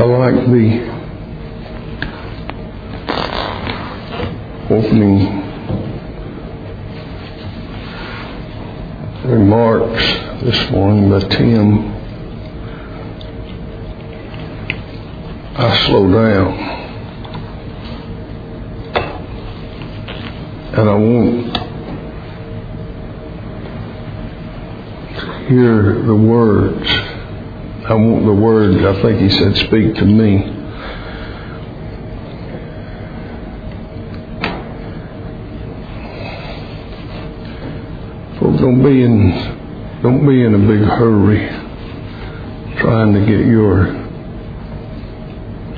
I like the opening remarks this morning by Tim. I slow down. And I want to hear the words. I want the word, I think he said, speak to me. Folks, don't be in don't be in a big hurry trying to get your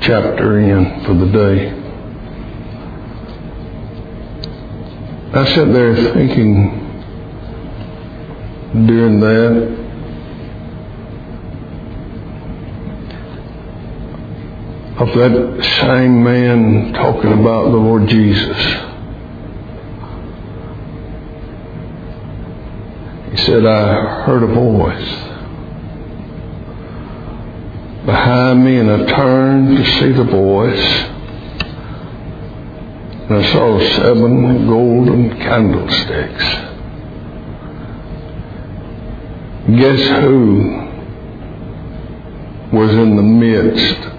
chapter in for the day. I sat there thinking during that of that same man talking about the Lord Jesus. He said, I heard a voice behind me, and I turned to see the voice. And I saw seven golden candlesticks. Guess who was in the midst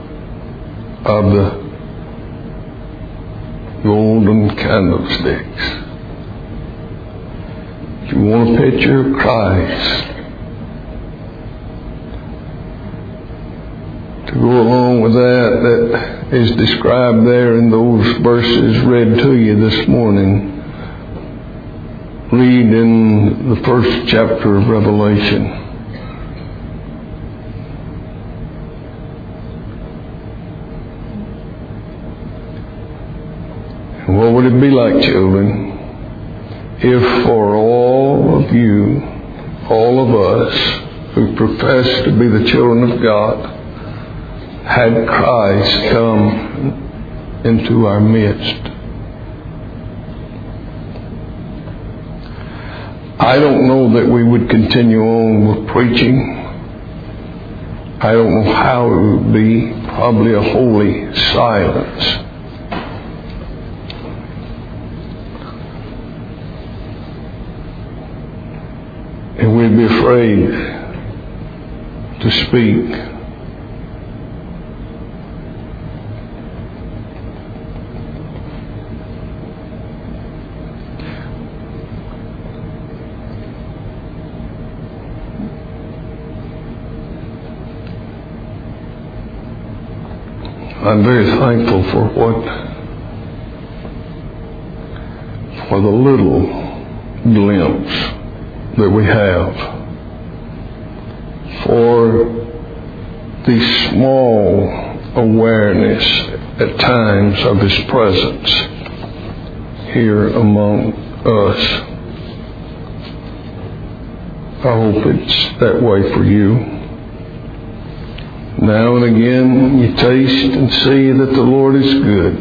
of the golden candlesticks? You want a picture of Christ, to go along with that, that is described there in those verses read to you this morning. Read in the first chapter of Revelation. And what would it be like, children, if for all of you, all of us who profess to be the children of God, had Christ come into our midst. I don't know that we would continue on with preaching. I don't know how it would be. Probably a holy silence. And we'd be afraid to speak. I'm very thankful for what, for the little glimpse that we have, for the small awareness at times of His presence here among us. I hope it's that way for you. Now and again, you taste and see that the Lord is good.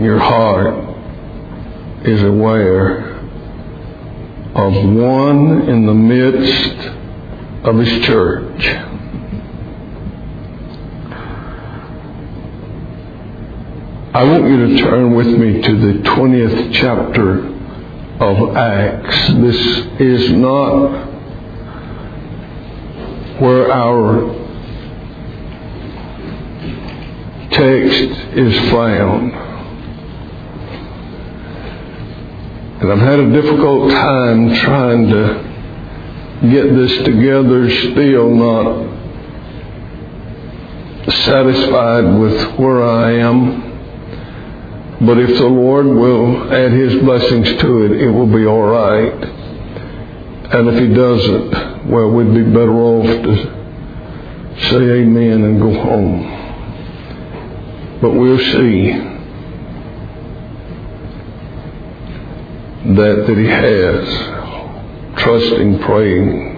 Your heart is aware of one in the midst of His church. I want you to turn with me to the 20th chapter of Acts. This is not where our text is found. And I've had a difficult time trying to get this together, still not satisfied with where I am. But if the Lord will add His blessings to it, it will be all right. And if He doesn't, well, we'd be better off to say amen and go home. But we'll see that that He has, trusting, praying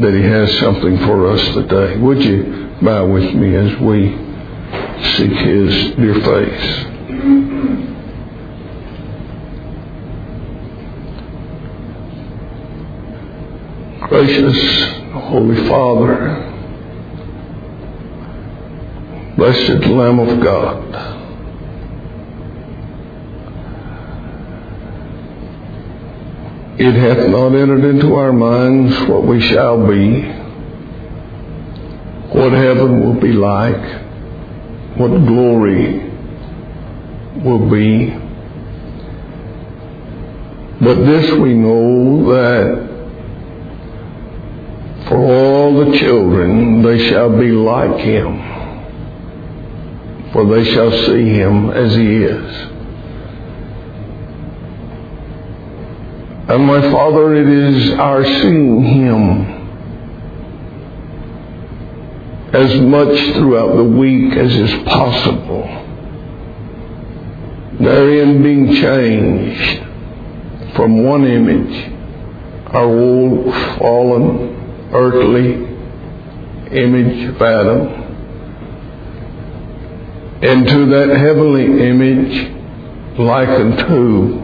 that He has something for us today. Would you bow with me as we seek His dear face? Gracious, Holy Father, blessed Lamb of God. It hath not entered into our minds what we shall be, what heaven will be like, what glory will be. But this we know that for all the children they shall be like him, for they shall see him as he is. And my Father, it is our seeing him as much throughout the week as is possible. Therein being changed from one image, our old fallen earthly image of Adam, into that heavenly image like unto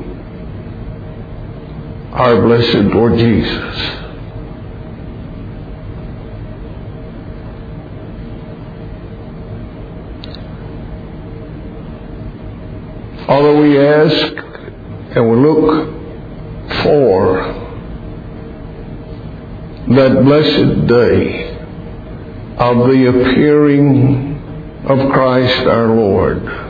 our blessed Lord Jesus. Although we ask and we look for that blessed day of the appearing of Christ our Lord.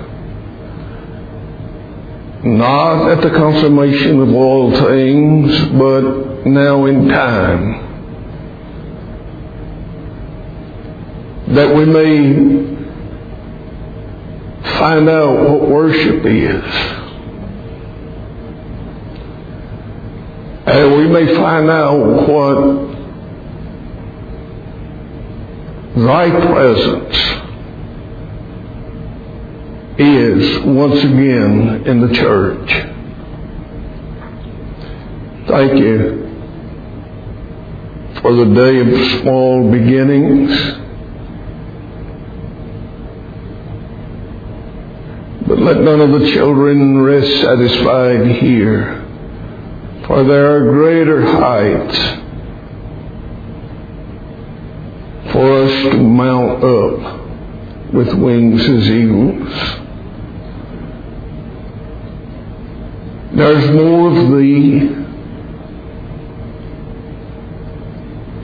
Not at the consummation of all things, but now in time. That we may find out what worship is. And we may find out what thy presence is once again in the church. Thank you for the day of small beginnings. But let none of the children rest satisfied here, for there are greater heights for us to mount up with wings as eagles. There's more of thee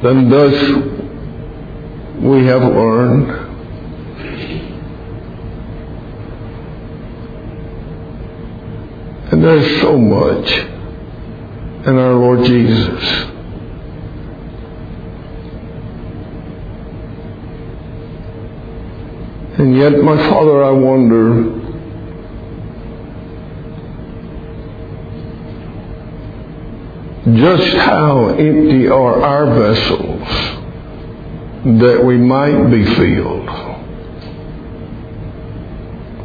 than thus we have learned. And there's so much in our Lord Jesus. And yet, my Father, I wonder just how empty are our vessels that we might be filled.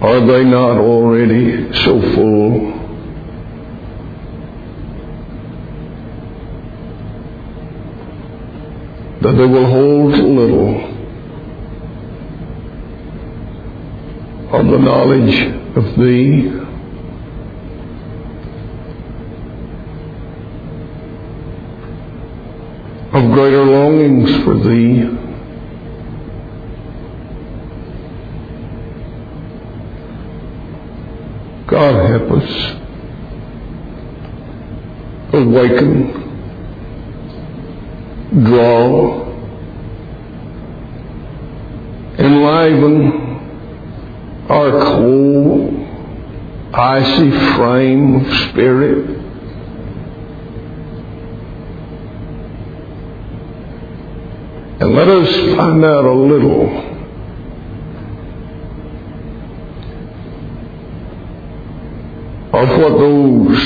Are they not already so full? that they will hold little of the knowledge of Thee. Of greater longings for Thee. God help us. Awaken draw, enliven our cold, icy frame of spirit. Let us find out a little. Of what those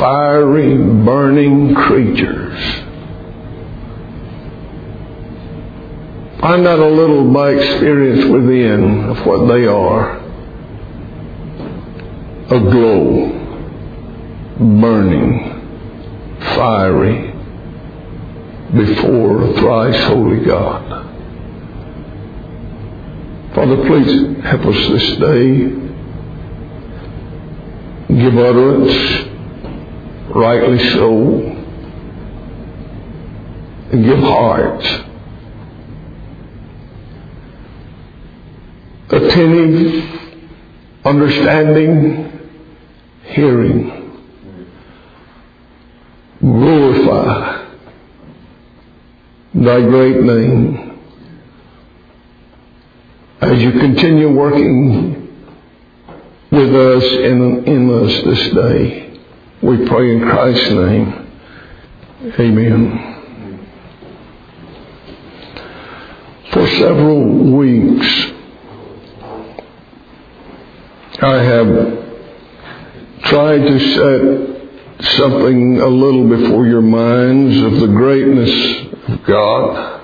fiery, burning creatures. Find out a little by experience within of what they are. Aglow, burning, fiery, before thrice holy God. Father, please help us this day. Give utterance, rightly so, and give heart. attending, understanding, hearing. Glorify thy great name as you continue working with us and in us this day. We pray in Christ's name. Amen. For several weeks, I have tried to set something a little before your minds of the greatness of God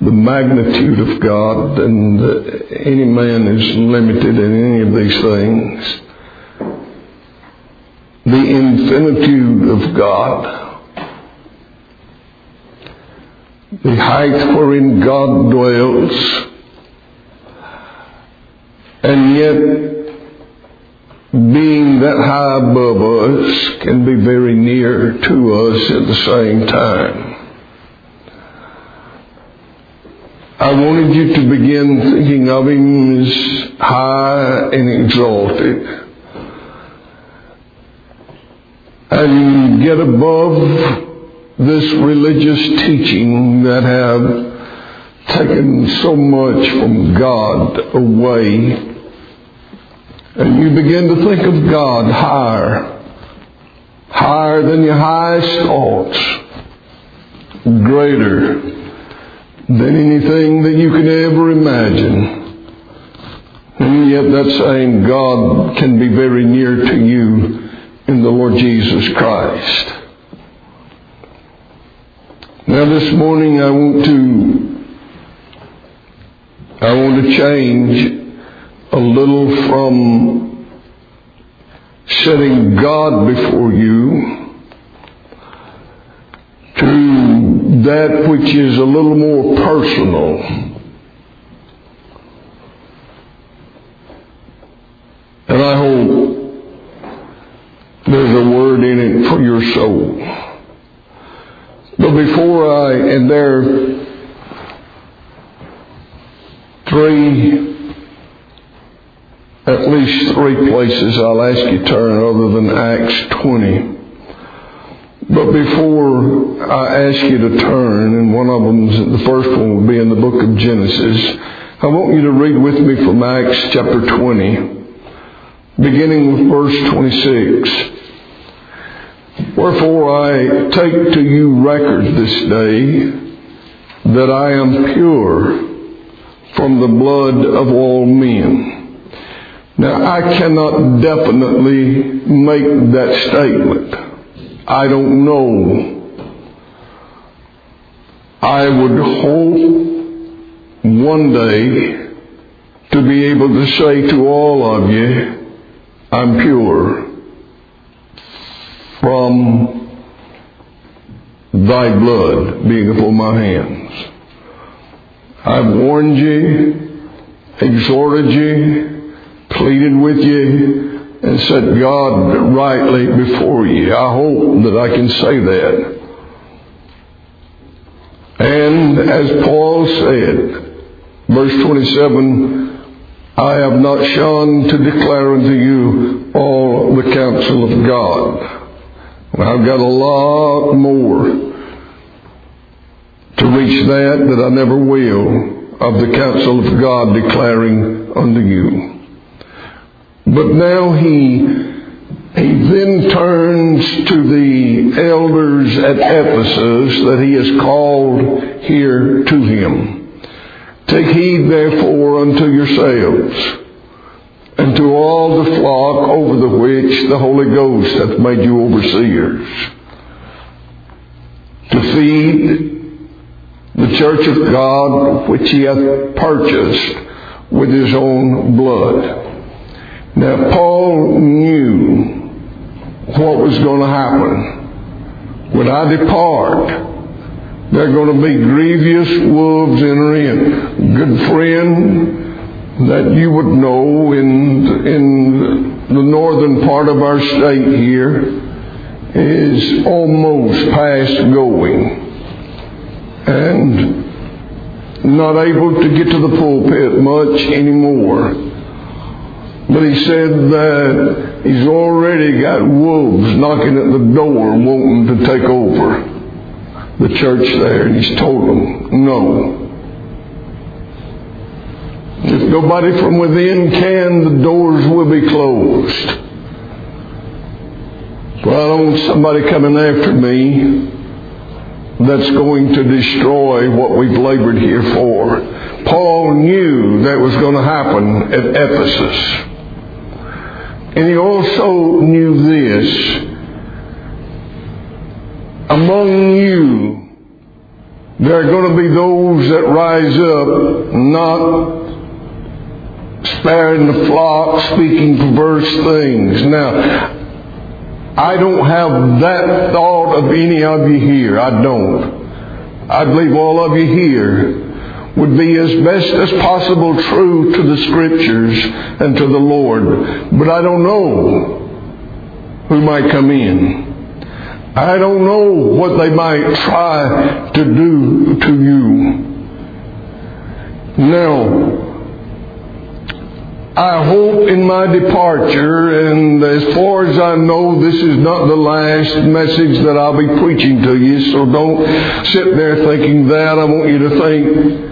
the magnitude of God, and uh, any man is limited in any of these things. The infinitude of God, the height wherein God dwells, and yet being that high above us can be very near to us at the same time. I wanted you to begin thinking of Him as high and exalted. And you get above this religious teaching that have taken so much from God away. And you begin to think of God higher, higher than your highest thoughts, greater than anything that you can ever imagine. And yet that same God can be very near to you in the Lord Jesus Christ. Now this morning I want to I want to change a little from setting God before you to that which is a little more personal. And I hope there's a word in it for your soul. But before I, and there three, at least three places I'll ask you to turn other than Acts 20. But before I ask you to turn, and one of them, the first one will be in the book of Genesis, I want you to read with me from Acts chapter 20, beginning with verse 26. Wherefore I take to you record this day that I am pure from the blood of all men. Now I cannot definitely make that statement. I don't know. I would hope one day to be able to say to all of you, I'm pure from thy blood being upon my hands. I've warned you, exhorted you, pleaded with you, and set God rightly before you. I hope that I can say that. And as Paul said, verse 27, I have not shunned to declare unto you all the counsel of God. I've got a lot more to reach that that I never will of the counsel of God declaring unto you. But now he, he then turns to the elders at Ephesus that he has called here to him. Take heed therefore unto yourselves and to all the flock over the which the Holy Ghost hath made you overseers, to feed the church of God which he hath purchased with his own blood. Now, Paul knew what was going to happen. When I depart, there are going to be grievous wolves entering. Good friend, that you would know in, in the northern part of our state here is almost past going. And not able to get to the pulpit much anymore. But he said that he's already got wolves knocking at the door wanting to take over the church there. And he's told them, no. If nobody from within can, the doors will be closed. Well, I don't want somebody coming after me that's going to destroy what we've labored here for. Paul knew that was going to happen at Ephesus. And he also knew this. Among you, there are going to be those that rise up not sparing the flock, speaking perverse things. Now, I don't have that thought of any of you here. I don't. I believe all of you here would be as best as possible true to the Scriptures and to the Lord. But I don't know who might come in. I don't know what they might try to do to you. Now, I hope in my departure, and as far as I know, this is not the last message that I'll be preaching to you, so don't sit there thinking that. I want you to think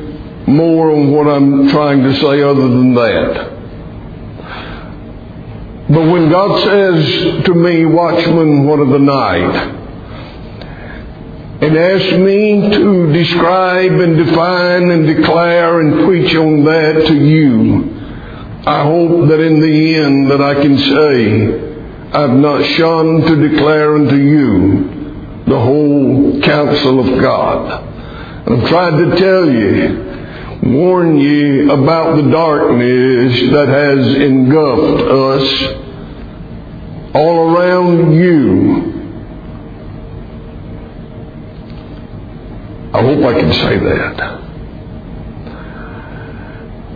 more on what I'm trying to say other than that. But when God says to me, Watchman, what of the night? and asks me to describe and define and declare and preach on that to you, I hope that in the end that I can say, I've not shunned to declare unto you the whole counsel of God. I've tried to tell you, warn ye about the darkness that has engulfed us all around you. I hope I can say that.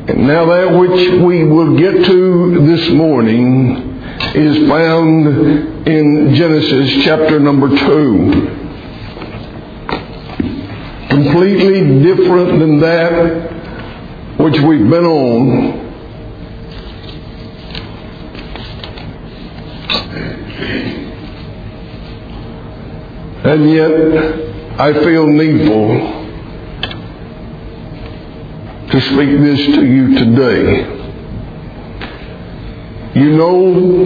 And now that which we will get to this morning is found in Genesis chapter number 2. Completely different than that which we've been on. And yet, I feel needful to speak this to you today. You know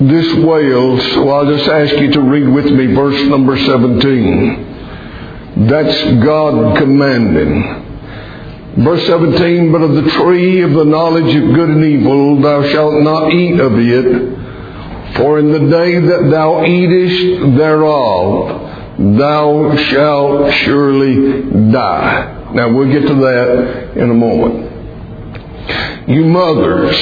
this well, so I'll just ask you to read with me verse number 17. That's God commanding. Verse 17, but of the tree of the knowledge of good and evil thou shalt not eat of it, for in the day that thou eatest thereof thou shalt surely die. Now we'll get to that in a moment. You mothers,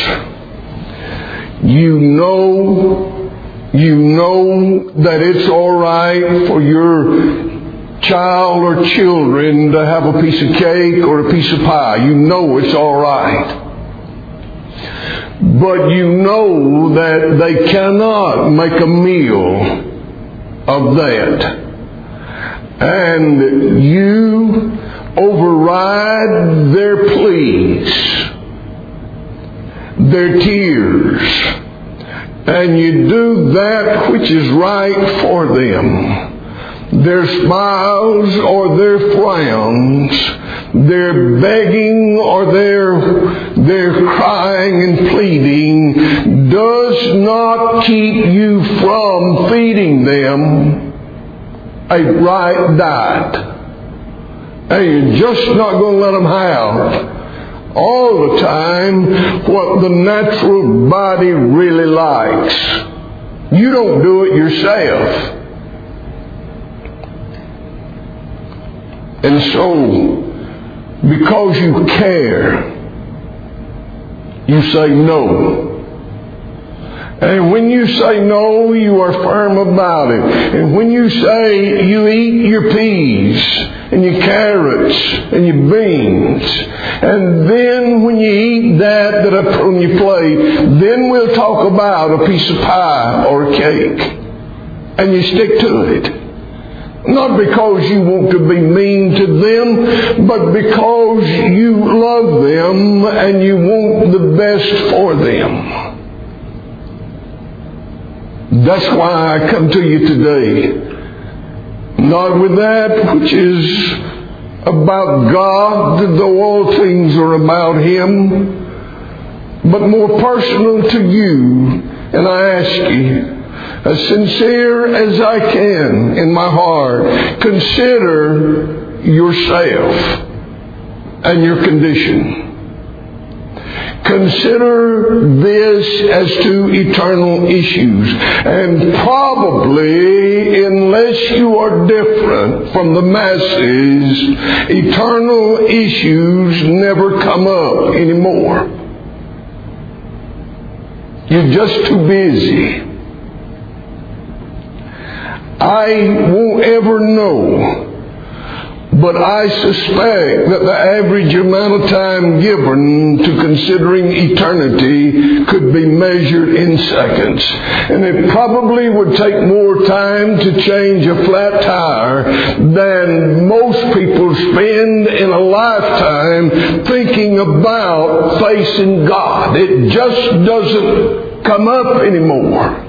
you know, you know that it's alright for your child or children to have a piece of cake or a piece of pie. You know it's alright. But you know that they cannot make a meal of that. And you override their pleas, their tears, and you do that which is right for them. Their smiles or their frowns, their begging or their, their crying and pleading does not keep you from feeding them a right diet. And you're just not going to let them have all the time what the natural body really likes. You don't do it yourself. And so, because you care, you say no. And when you say no, you are firm about it. And when you say you eat your peas and your carrots and your beans, and then when you eat that that I put on your plate, then we'll talk about a piece of pie or a cake. And you stick to it. Not because you want to be mean to them, but because you love them and you want the best for them. That's why I come to you today. Not with that which is about God, though all things are about Him, but more personal to you. And I ask you, as sincere as I can in my heart, consider yourself and your condition. Consider this as to eternal issues. And probably, unless you are different from the masses, eternal issues never come up anymore. You're just too busy. I won't ever know but I suspect that the average amount of time given to considering eternity could be measured in seconds. And it probably would take more time to change a flat tire than most people spend in a lifetime thinking about facing God. It just doesn't come up anymore.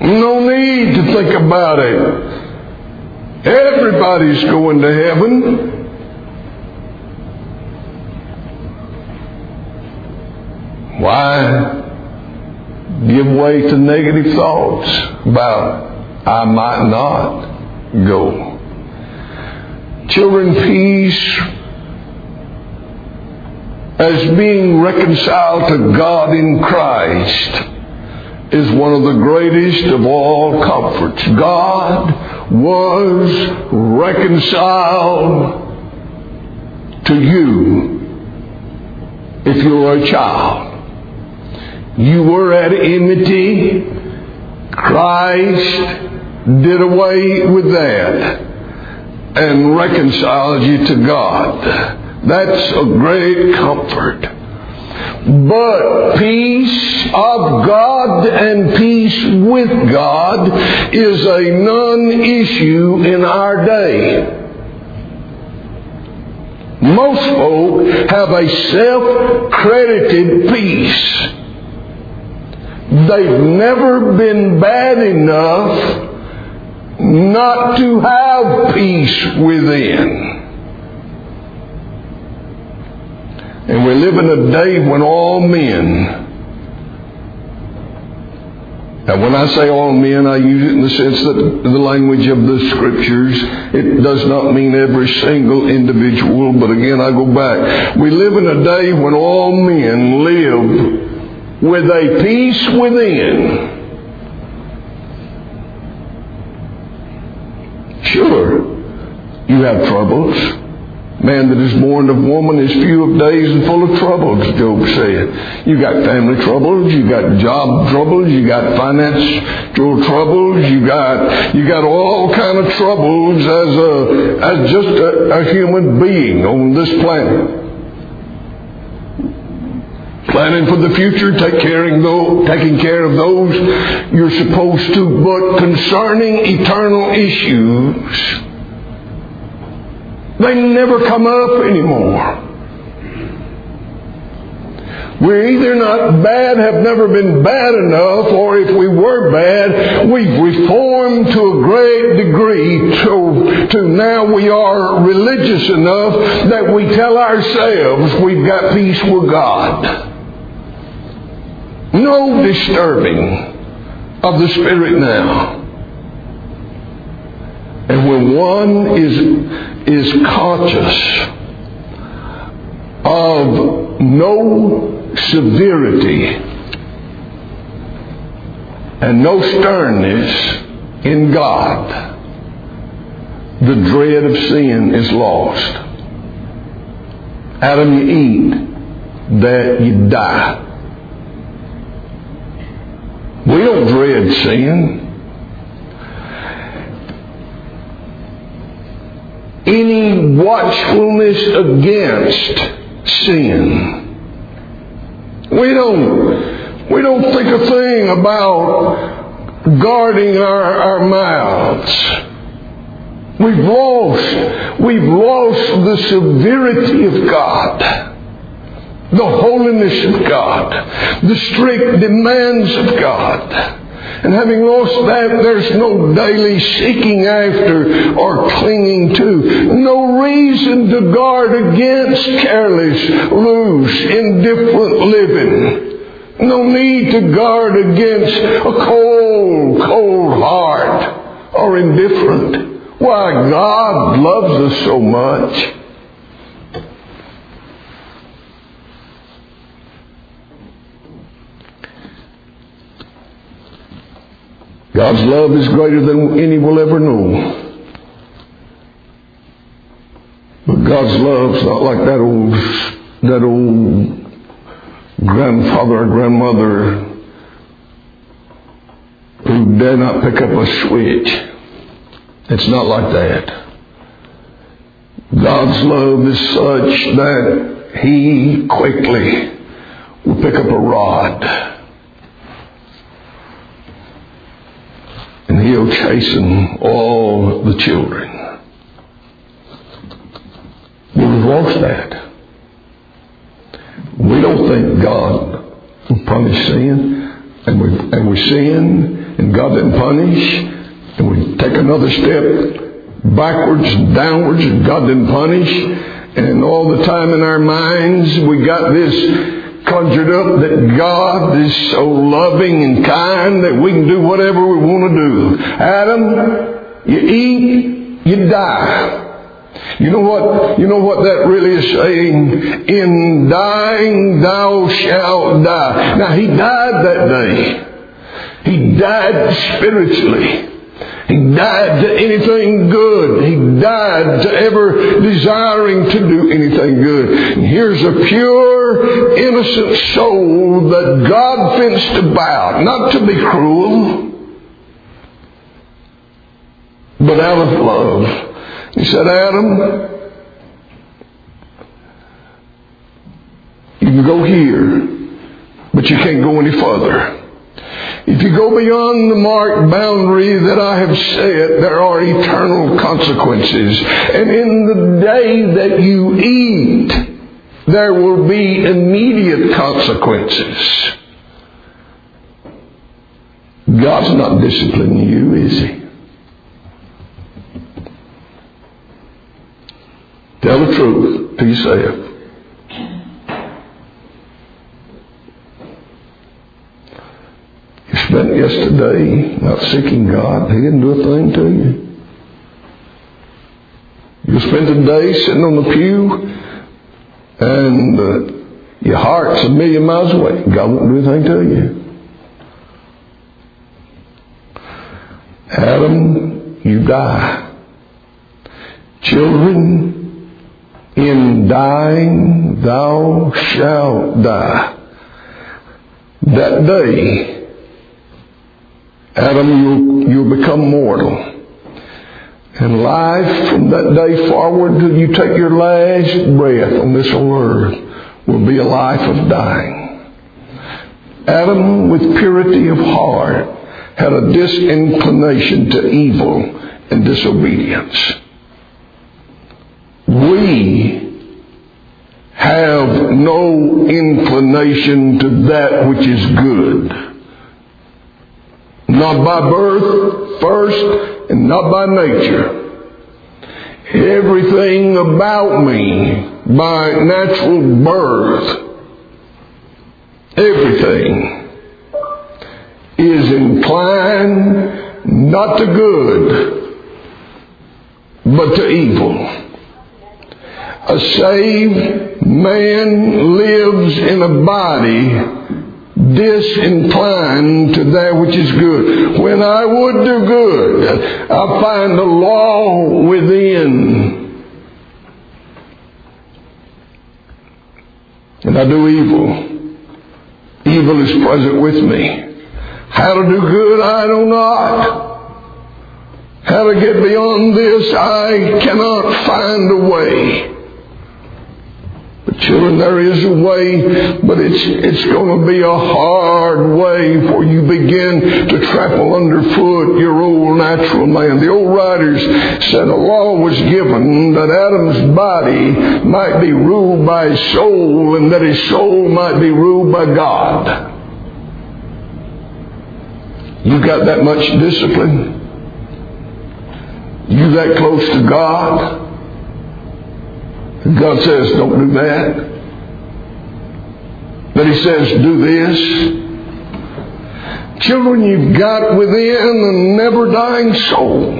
No need to think about it. Everybody's going to heaven. Why give way to negative thoughts about I might not go? Children, peace as being reconciled to God in Christ is one of the greatest of all comforts. God was reconciled to you if you were a child. You were at enmity. Christ did away with that and reconciled you to God. That's a great comfort. But peace of God and peace with God is a non-issue in our day. Most folk have a self-credited peace. They've never been bad enough not to have peace within. And we live in a day when all men, and when I say all men, I use it in the sense that the language of the scriptures, it does not mean every single individual, but again I go back. We live in a day when all men live with a peace within. Sure, you have troubles. Man that is born of woman is few of days and full of troubles, Job said. You got family troubles, you got job troubles, you got financial troubles, you got you got all kind of troubles as a as just a, a human being on this planet. Planning for the future, take caring taking care of those you're supposed to, but concerning eternal issues, they never come up anymore. We're either not bad, have never been bad enough, or if we were bad, we've reformed to a great degree to, to now we are religious enough that we tell ourselves we've got peace with God. No disturbing of the Spirit now. And when one is is conscious of no severity and no sternness in God, the dread of sin is lost. Adam, you eat, that you die. We don't dread sin. Any watchfulness against sin. We don't, we don't think a thing about guarding our, our mouths. We've lost, we've lost the severity of God, the holiness of God, the strict demands of God. And having lost that, there's no daily seeking after or clinging to. No reason to guard against careless, loose, indifferent living. No need to guard against a cold, cold heart or indifferent. Why, God loves us so much. God's love is greater than any will ever know. But God's love's not like that old, that old grandfather or grandmother who dare not pick up a switch. It's not like that. God's love is such that He quickly will pick up a rod and he'll all the children. We've lost that. We don't think God will punish sin, and we and we sin, and God didn't punish, and we take another step backwards and downwards, and God didn't punish, and all the time in our minds we got this conjured up that God is so loving and kind that we can do whatever we want to do. Adam, you eat, you die. You know what, you know what that really is saying? In dying thou shalt die. Now he died that day. He died spiritually. He died to anything good. He died to ever desiring to do anything good. And here's a pure, innocent soul that God fenced about, not to be cruel, but out of love. He said, Adam, you can go here, but you can't go any further. If you go beyond the marked boundary that I have set, there are eternal consequences. And in the day that you eat, there will be immediate consequences. God's not disciplining you, is He? Tell the truth to yourself. spent yesterday not seeking God. He didn't do a thing to you. You spent a day sitting on the pew and uh, your heart's a million miles away. God won't do anything to you. Adam, you die. Children, in dying thou shalt die. That day, Adam, you'll, you'll become mortal. And life from that day forward till you take your last breath on this earth will be a life of dying. Adam, with purity of heart, had a disinclination to evil and disobedience. We have no inclination to that which is good. Not by birth first and not by nature. Everything about me by natural birth, everything is inclined not to good, but to evil. A saved man lives in a body disinclined to that which is good. When I would do good, I find the law within. And I do evil. Evil is present with me. How to do good, I know not. How to get beyond this, I cannot find a way. But children, there is a way, but it's, it's going to be a hard way for you begin to trample underfoot your old natural man. The old writers said a law was given that Adam's body might be ruled by his soul and that his soul might be ruled by God. You got that much discipline? You that close to God? God says, don't do that. But He says, do this. Children, you've got within a never dying soul.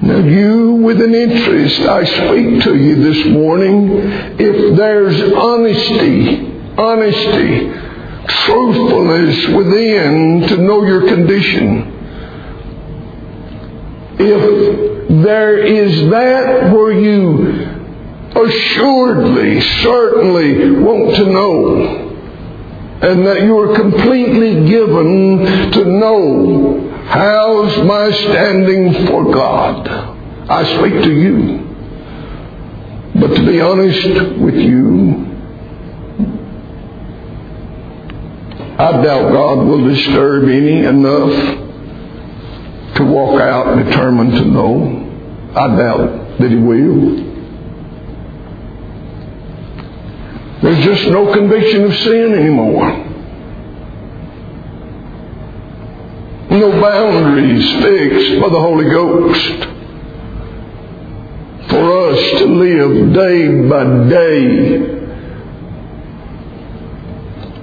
Now, you with an interest, I speak to you this morning. If there's honesty, honesty, truthfulness within to know your condition, if there is that where you assuredly, certainly want to know, and that you are completely given to know how's my standing for God. I speak to you. But to be honest with you, I doubt God will disturb any enough to walk out determined to know. I doubt that He will. There's just no conviction of sin anymore. No boundaries fixed by the Holy Ghost for us to live day by day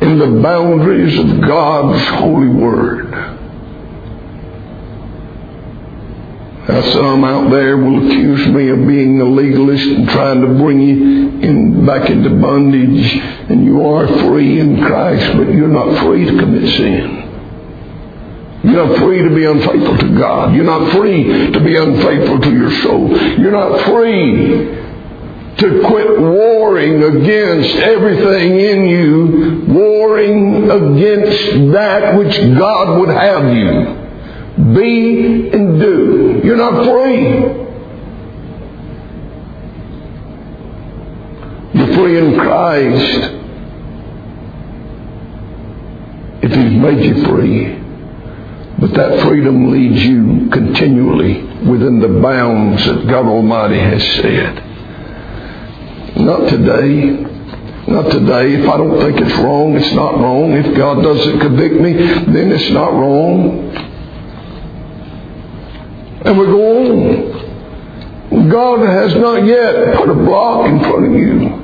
in the boundaries of God's holy word. Now, some out there will accuse me of being a legalist and trying to bring you in back into bondage, and you are free in Christ, but you're not free to commit sin. You're not free to be unfaithful to God. You're not free to be unfaithful to your soul. You're not free to quit warring against everything in you, warring against that which God would have you be and do. You're not free. You're free in Christ if He's made you free. But that freedom leads you continually within the bounds that God Almighty has said. Not today. Not today. If I don't think it's wrong, it's not wrong. If God doesn't convict me, then it's not wrong. And we go on. God has not yet put a block in front of you.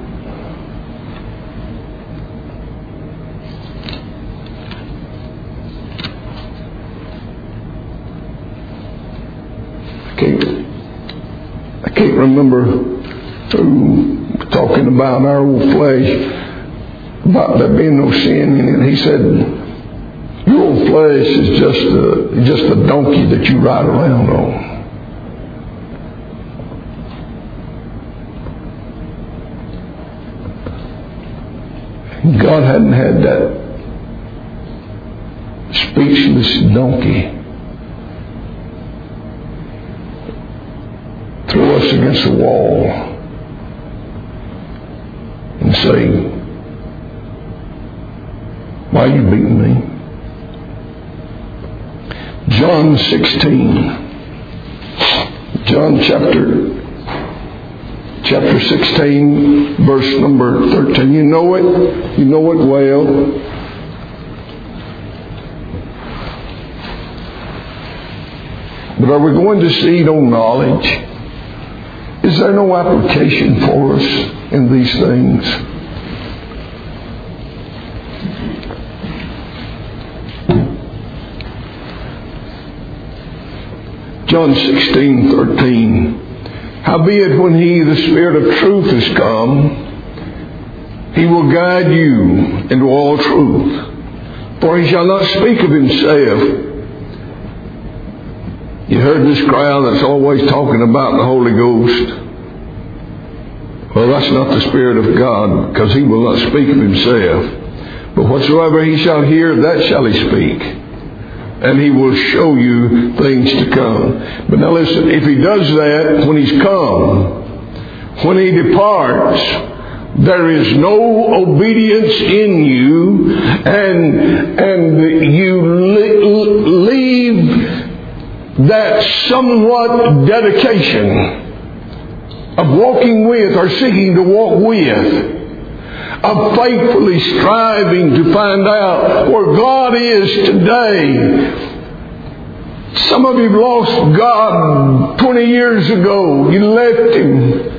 I can't, I can't remember who talking about our old flesh, about there being no sin in it. He said, your old flesh is just a, just a donkey that you ride around on. God hadn't had that speechless donkey throw us against the wall and say, Why are you beating me? John 16. John chapter chapter 16 verse number 13. You know it. You know it well. But are we going to seed on knowledge? Is there no application for us in these things? John 16, 13. Howbeit, when he, the Spirit of truth, is come, he will guide you into all truth. For he shall not speak of himself. You heard this crowd that's always talking about the Holy Ghost. Well, that's not the Spirit of God, because he will not speak of himself. But whatsoever he shall hear, that shall he speak and he will show you things to come. But now listen, if he does that when he's come, when he departs, there is no obedience in you, and and you leave that somewhat dedication of walking with or seeking to walk with of faithfully striving to find out where God is today. Some of you lost God 20 years ago. You left Him.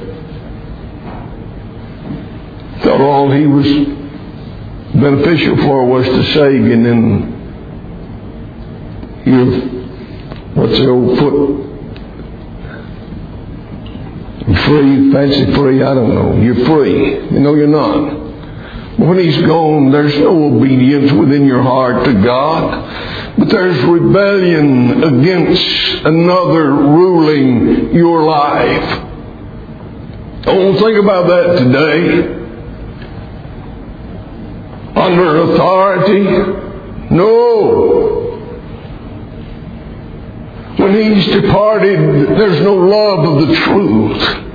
Thought all He was beneficial for was to save you, and then you, what's the old foot? Free, fancy free, I don't know. You're free. You know you're not. When he's gone, there's no obedience within your heart to God, but there's rebellion against another ruling your life. Don't think about that today. Under authority? No. When he's departed, there's no love of the truth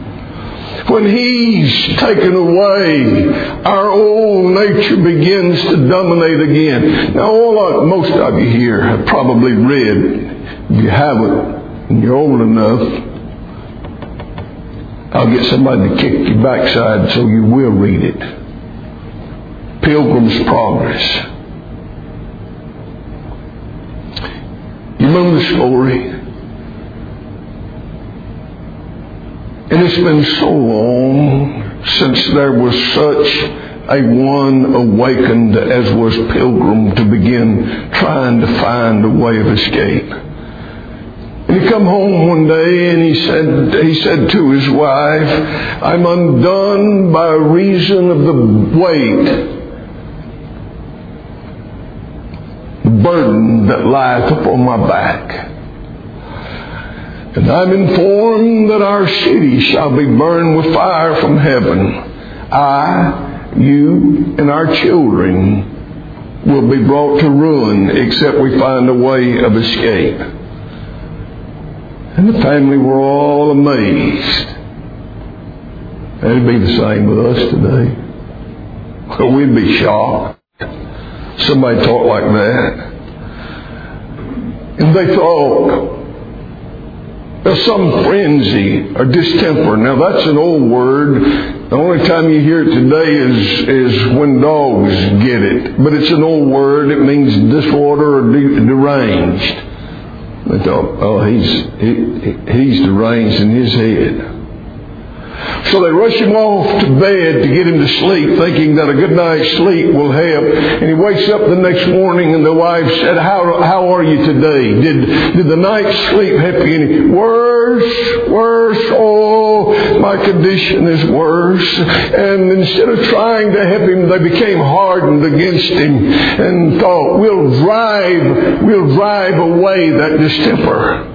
when He's taken away, our old nature begins to dominate again. Now, all most of you here have probably read, if you haven't, and you're old enough, I'll get somebody to kick your backside so you will read it. Pilgrim's Progress. You remember the story? And it's been so long since there was such a one awakened as was Pilgrim to begin trying to find a way of escape. And he come home one day and he said, he said to his wife, I'm undone by reason of the weight, burden that lieth upon my back. And I'm informed that our city shall be burned with fire from heaven. I, you, and our children will be brought to ruin except we find a way of escape. And the family were all amazed. It'd be the same with us today. We'd be shocked. Somebody talk like that. And they thought, some frenzy or distemper. Now that's an old word. The only time you hear it today is, is when dogs get it. But it's an old word. It means disorder or de- deranged. Thought, uh, oh, he's, he, he's deranged in his head. So they rush him off to bed to get him to sleep, thinking that a good night's sleep will help. And he wakes up the next morning, and the wife said, "How how are you today? Did did the night's sleep help you any worse, worse? Oh, my condition is worse." And instead of trying to help him, they became hardened against him and thought, "We'll drive, we'll drive away that distemper."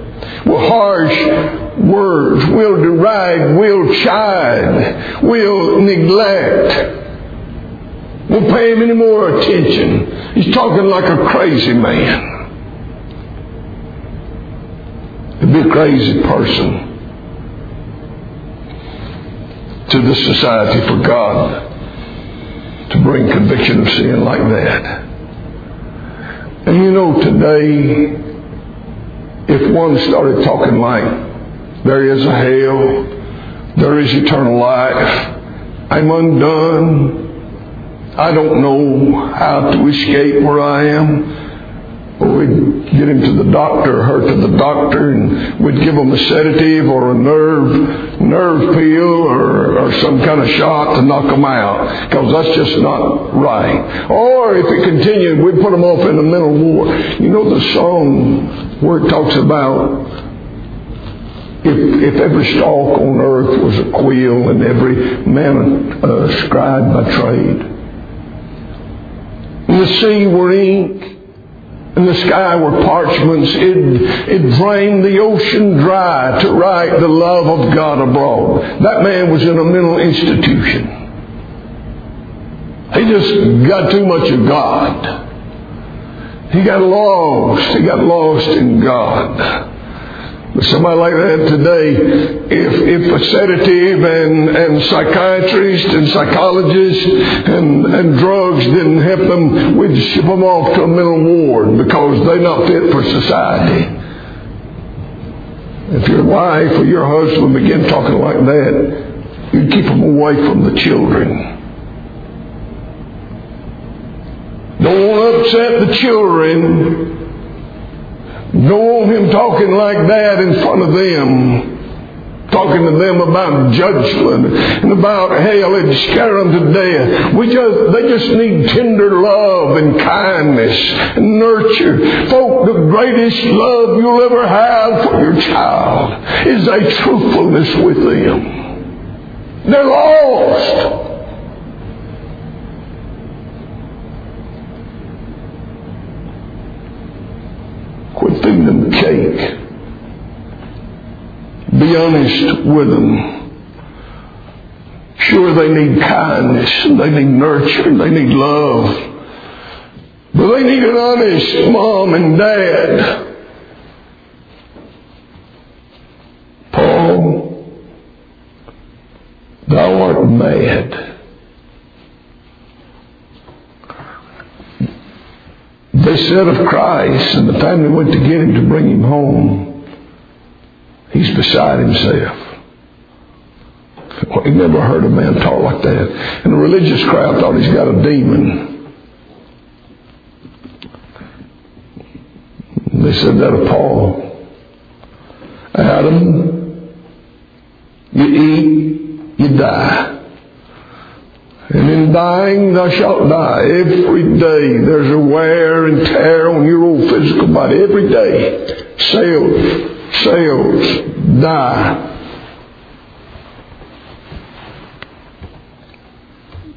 Well, harsh words. We'll deride. We'll chide. We'll neglect. We'll pay him any more attention. He's talking like a crazy man. To be a crazy person to the Society for God to bring conviction of sin like that. And you know, today, if one started talking like there is a hell. There is eternal life. I'm undone. I don't know how to escape where I am. we'd get him to the doctor, her to the doctor, and we'd give him a sedative or a nerve nerve pill or, or some kind of shot to knock him out, because that's just not right. Or if it continued, we'd put him off in a mental war. You know the song where it talks about if, if every stalk on earth was a quill and every man a uh, scribe by trade, and the sea were ink, and the sky were parchments, it, it drained the ocean dry to write the love of God abroad. That man was in a mental institution. He just got too much of God. He got lost. He got lost in God. Somebody like that today, if, if a sedative and, and psychiatrists and psychologists and, and drugs didn't help them, we'd ship them off to a mental ward because they're not fit for society. If your wife or your husband begin talking like that, you'd keep them away from the children. Don't upset the children. Don't want him talking like that in front of them. Talking to them about judgment and about hell and scare them to death. We just, they just need tender love and kindness and nurture. Folk, the greatest love you'll ever have for your child is a truthfulness with them. They're lost. Quit feeding them cake. Be honest with them. Sure, they need kindness, and they need nurture, and they need love. But they need an honest mom and dad. Paul, thou art mad. They said of Christ, and the family went to get him to bring him home. He's beside himself. Well, he never heard a man talk like that. And the religious crowd thought he's got a demon. They said that of Paul. Adam, you eat, you die. And in dying, thou shalt die. Every day there's a wear and tear on your old physical body. Every day. Cells, cells die.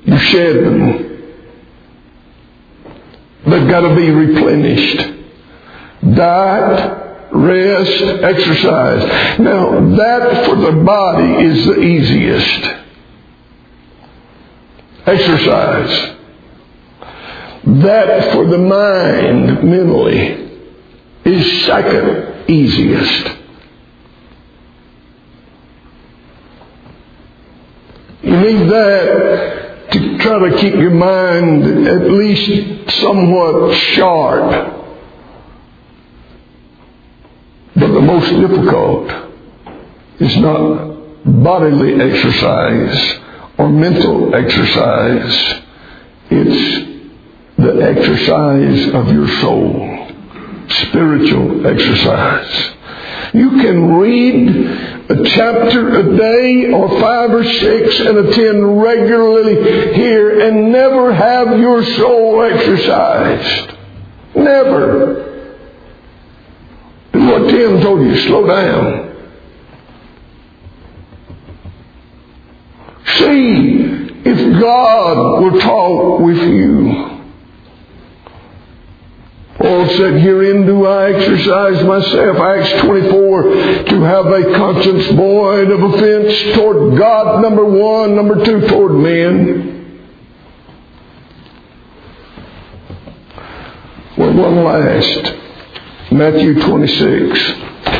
You shed them. They've got to be replenished. Diet, rest, exercise. Now, that for the body is the easiest exercise. That for the mind mentally is second easiest. You need that to try to keep your mind at least somewhat sharp. But the most difficult is not bodily exercise or mental exercise. It's the exercise of your soul, spiritual exercise. You can read a chapter a day or five or six and attend regularly here and never have your soul exercised. Never. Do what Tim told you, slow down. See if God will talk with you. Paul said, Herein do I exercise myself, Acts 24, to have a conscience void of offense toward God, number one, number two, toward men. Well, one last. Matthew 26.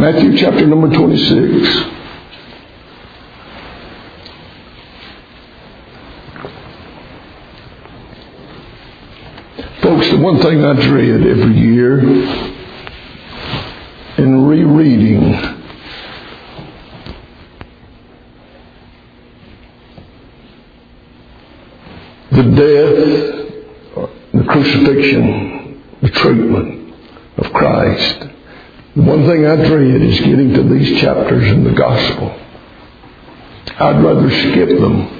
Matthew chapter number 26. Folks, the one thing I dread every year in rereading the death, the crucifixion, the treatment of Christ the one thing I dread is getting to these chapters in the gospel. I'd rather skip them.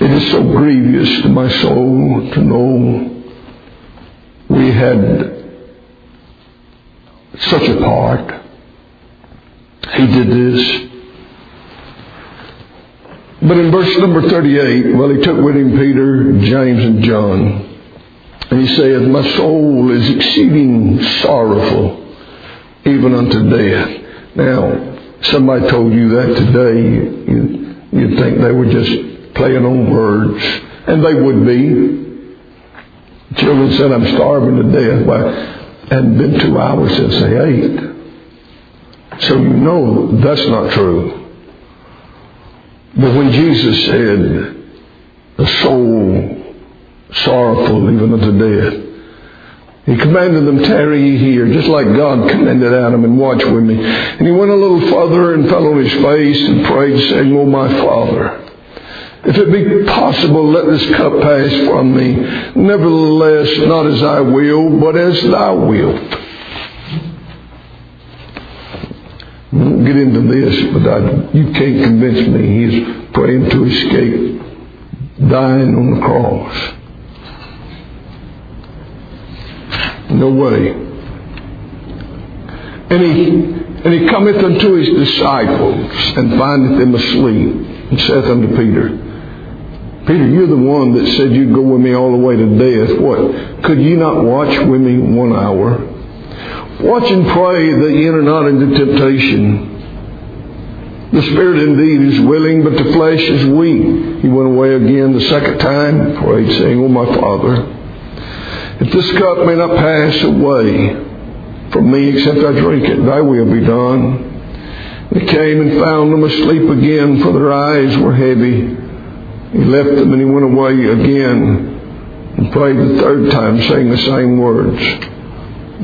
It is so grievous to my soul to know we had such a part. He did this. But in verse number 38, well, he took with him Peter, James, and John. And he saith, My soul is exceeding sorrowful, even unto death. Now, somebody told you that today, you, you'd think they were just playing on words. And they would be. Children said, I'm starving to death. Well, hadn't been two hours since they ate. So you know that's not true. But when Jesus said, the soul sorrowful even unto death, he commanded them, tarry ye here, just like God commanded Adam, and watch with me. And he went a little further and fell on his face and prayed, saying, O my Father, if it be possible, let this cup pass from me. Nevertheless, not as I will, but as thou wilt. I won't get into this, but I, you can't convince me he's praying to escape dying on the cross. No way. And he, and he cometh unto his disciples and findeth them asleep and saith unto Peter, Peter, you're the one that said you'd go with me all the way to death. What? Could you not watch with me one hour? Watch and pray that ye enter not into temptation. The spirit indeed is willing, but the flesh is weak. He went away again the second time, prayed, saying, O my Father, if this cup may not pass away from me except I drink it, thy will be done. He came and found them asleep again, for their eyes were heavy. He left them and he went away again and prayed the third time, saying the same words.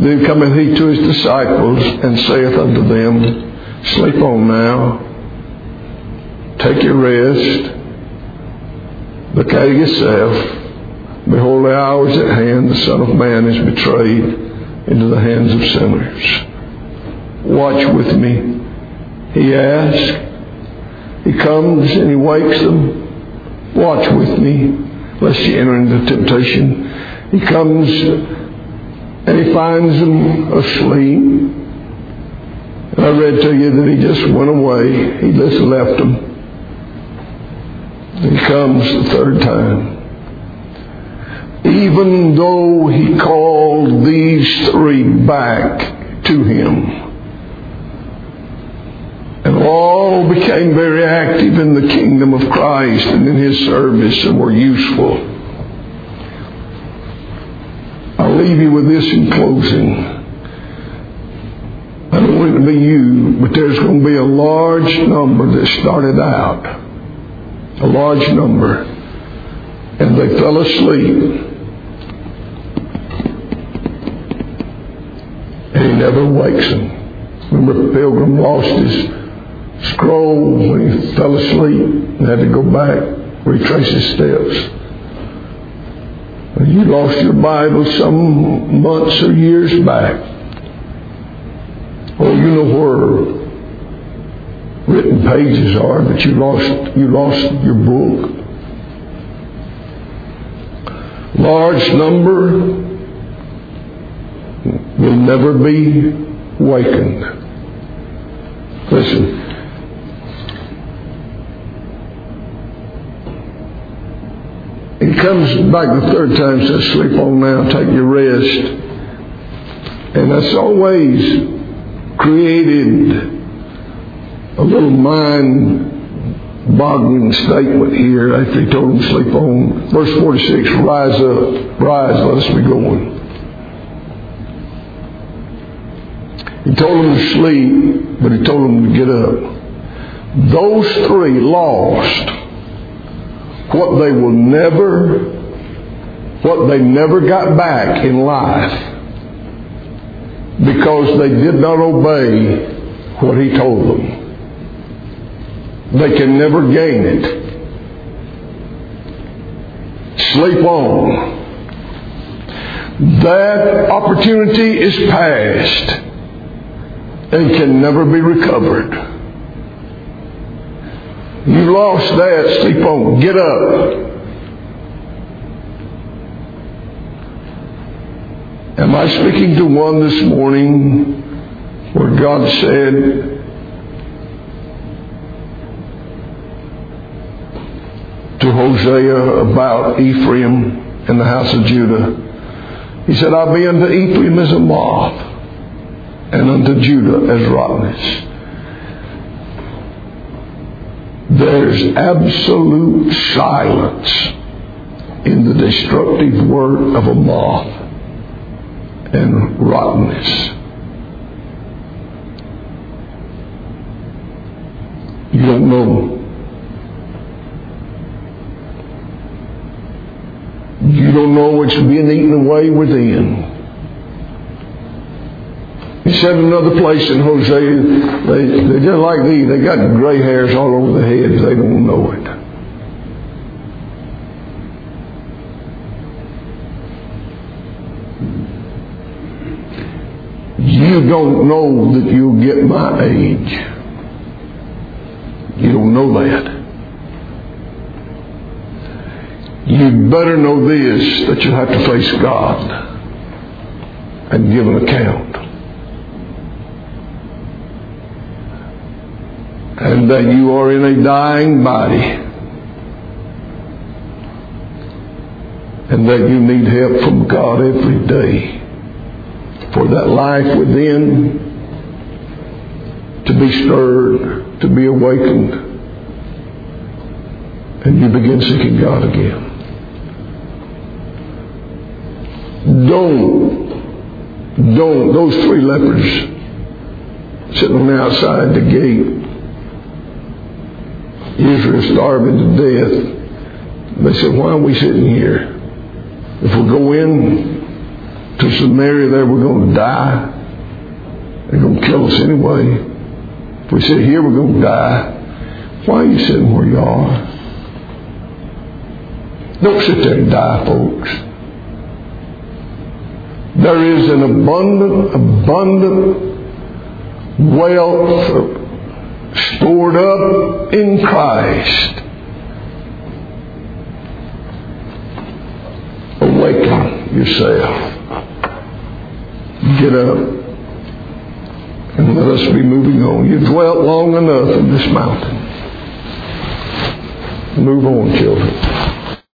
Then cometh he to his disciples and saith unto them, Sleep on now. Take your rest. Look at yourself. Behold, the hour is at hand. The Son of Man is betrayed into the hands of sinners. Watch with me. He asks. He comes and he wakes them. Watch with me, lest you enter into temptation. He comes and he finds them asleep. And I read to you that he just went away. He just left them. He comes the third time even though he called these three back to him. And all became very active in the kingdom of Christ and in his service and were useful. I'll leave you with this in closing. I don't want it to be you, but there's going to be a large number that started out. A large number. And they fell asleep never wakes them. Remember, the Pilgrim lost his scroll when he fell asleep and had to go back, retrace his steps. You lost your Bible some months or years back. Or you know where written pages are, but you lost you lost your book. Large number never be wakened. Listen. He comes back the third time, says, Sleep on now, take your rest. And that's always created a little mind boggling statement here after he told him to sleep on. Verse 46 Rise up, rise, let us be going. He told them to sleep, but he told them to get up. Those three lost what they will never, what they never got back in life because they did not obey what he told them. They can never gain it. Sleep on. That opportunity is past and can never be recovered. You lost that, sleep on, get up. Am I speaking to one this morning where God said, to Hosea about Ephraim and the house of Judah? He said, I'll be unto Ephraim as a moth and unto Judah as rottenness. There's absolute silence in the destructive work of a moth and rottenness. You don't know. You don't know what's being eaten away within. He said another place in Hosea, they, they're just like these. They got gray hairs all over their heads. They don't know it. You don't know that you'll get my age. You don't know that. You better know this that you have to face God and give an account. And that you are in a dying body and that you need help from God every day for that life within to be stirred, to be awakened, and you begin seeking God again. Don't, don't, those three lepers sitting on the outside the gate, Israel starving to death. They said, why are we sitting here? If we go in to Samaria there, we're going to die. They're going to kill us anyway. If we sit here, we're going to die. Why are you sitting where you are? Don't sit there and die, folks. There is an abundant, abundant wealth stored up in Christ. Awaken yourself. Get up. And let us be moving on. You've dwelt long enough in this mountain. Move on, children.